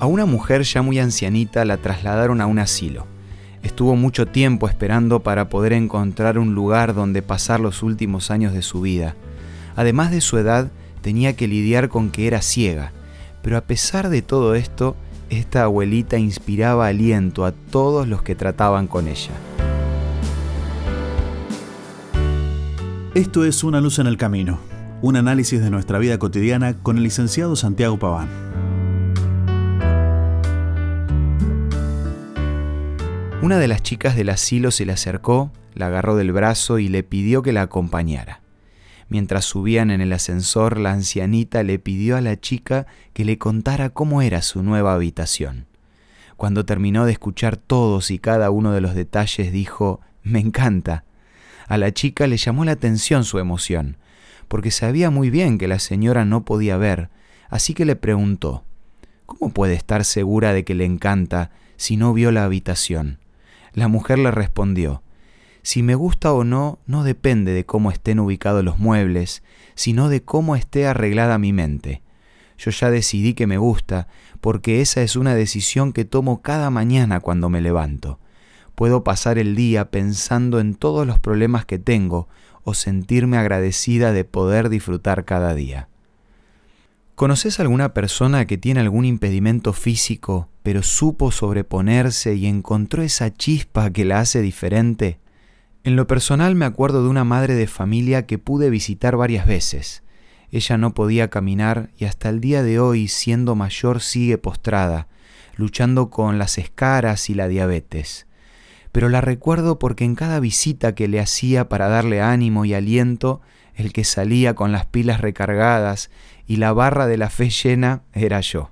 A una mujer ya muy ancianita la trasladaron a un asilo. Estuvo mucho tiempo esperando para poder encontrar un lugar donde pasar los últimos años de su vida. Además de su edad, tenía que lidiar con que era ciega. Pero a pesar de todo esto, esta abuelita inspiraba aliento a todos los que trataban con ella. Esto es Una luz en el camino, un análisis de nuestra vida cotidiana con el licenciado Santiago Paván. Una de las chicas del asilo se le acercó, la agarró del brazo y le pidió que la acompañara. Mientras subían en el ascensor, la ancianita le pidió a la chica que le contara cómo era su nueva habitación. Cuando terminó de escuchar todos y cada uno de los detalles, dijo, Me encanta. A la chica le llamó la atención su emoción, porque sabía muy bien que la señora no podía ver, así que le preguntó, ¿Cómo puede estar segura de que le encanta si no vio la habitación? La mujer le respondió, Si me gusta o no, no depende de cómo estén ubicados los muebles, sino de cómo esté arreglada mi mente. Yo ya decidí que me gusta, porque esa es una decisión que tomo cada mañana cuando me levanto. Puedo pasar el día pensando en todos los problemas que tengo o sentirme agradecida de poder disfrutar cada día. ¿Conoces alguna persona que tiene algún impedimento físico, pero supo sobreponerse y encontró esa chispa que la hace diferente? En lo personal me acuerdo de una madre de familia que pude visitar varias veces. Ella no podía caminar y hasta el día de hoy, siendo mayor, sigue postrada, luchando con las escaras y la diabetes. Pero la recuerdo porque en cada visita que le hacía para darle ánimo y aliento, el que salía con las pilas recargadas y la barra de la fe llena era yo.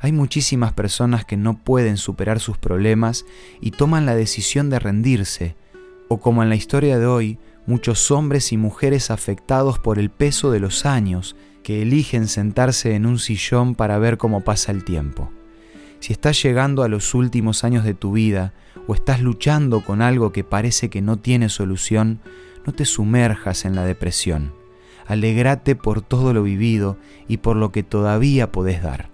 Hay muchísimas personas que no pueden superar sus problemas y toman la decisión de rendirse, o como en la historia de hoy, muchos hombres y mujeres afectados por el peso de los años que eligen sentarse en un sillón para ver cómo pasa el tiempo. Si estás llegando a los últimos años de tu vida o estás luchando con algo que parece que no tiene solución, no te sumerjas en la depresión. Alegrate por todo lo vivido y por lo que todavía podés dar.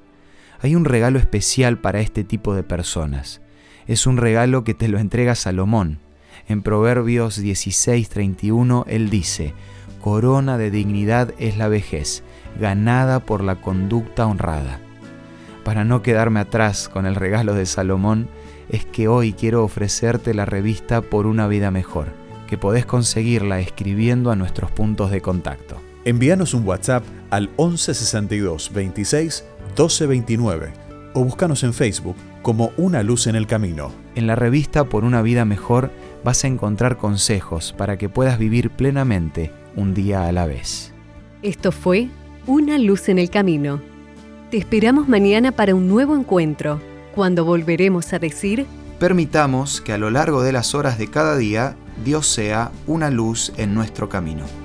Hay un regalo especial para este tipo de personas. Es un regalo que te lo entrega Salomón. En Proverbios 16:31 él dice, Corona de dignidad es la vejez, ganada por la conducta honrada. Para no quedarme atrás con el regalo de Salomón, es que hoy quiero ofrecerte la revista Por una vida mejor que podés conseguirla escribiendo a nuestros puntos de contacto. Envíanos un WhatsApp al 1162 26 1229 o búscanos en Facebook como Una Luz en el Camino. En la revista Por una vida mejor vas a encontrar consejos para que puedas vivir plenamente un día a la vez. Esto fue Una Luz en el Camino. Te esperamos mañana para un nuevo encuentro, cuando volveremos a decir... Permitamos que a lo largo de las horas de cada día Dios sea una luz en nuestro camino.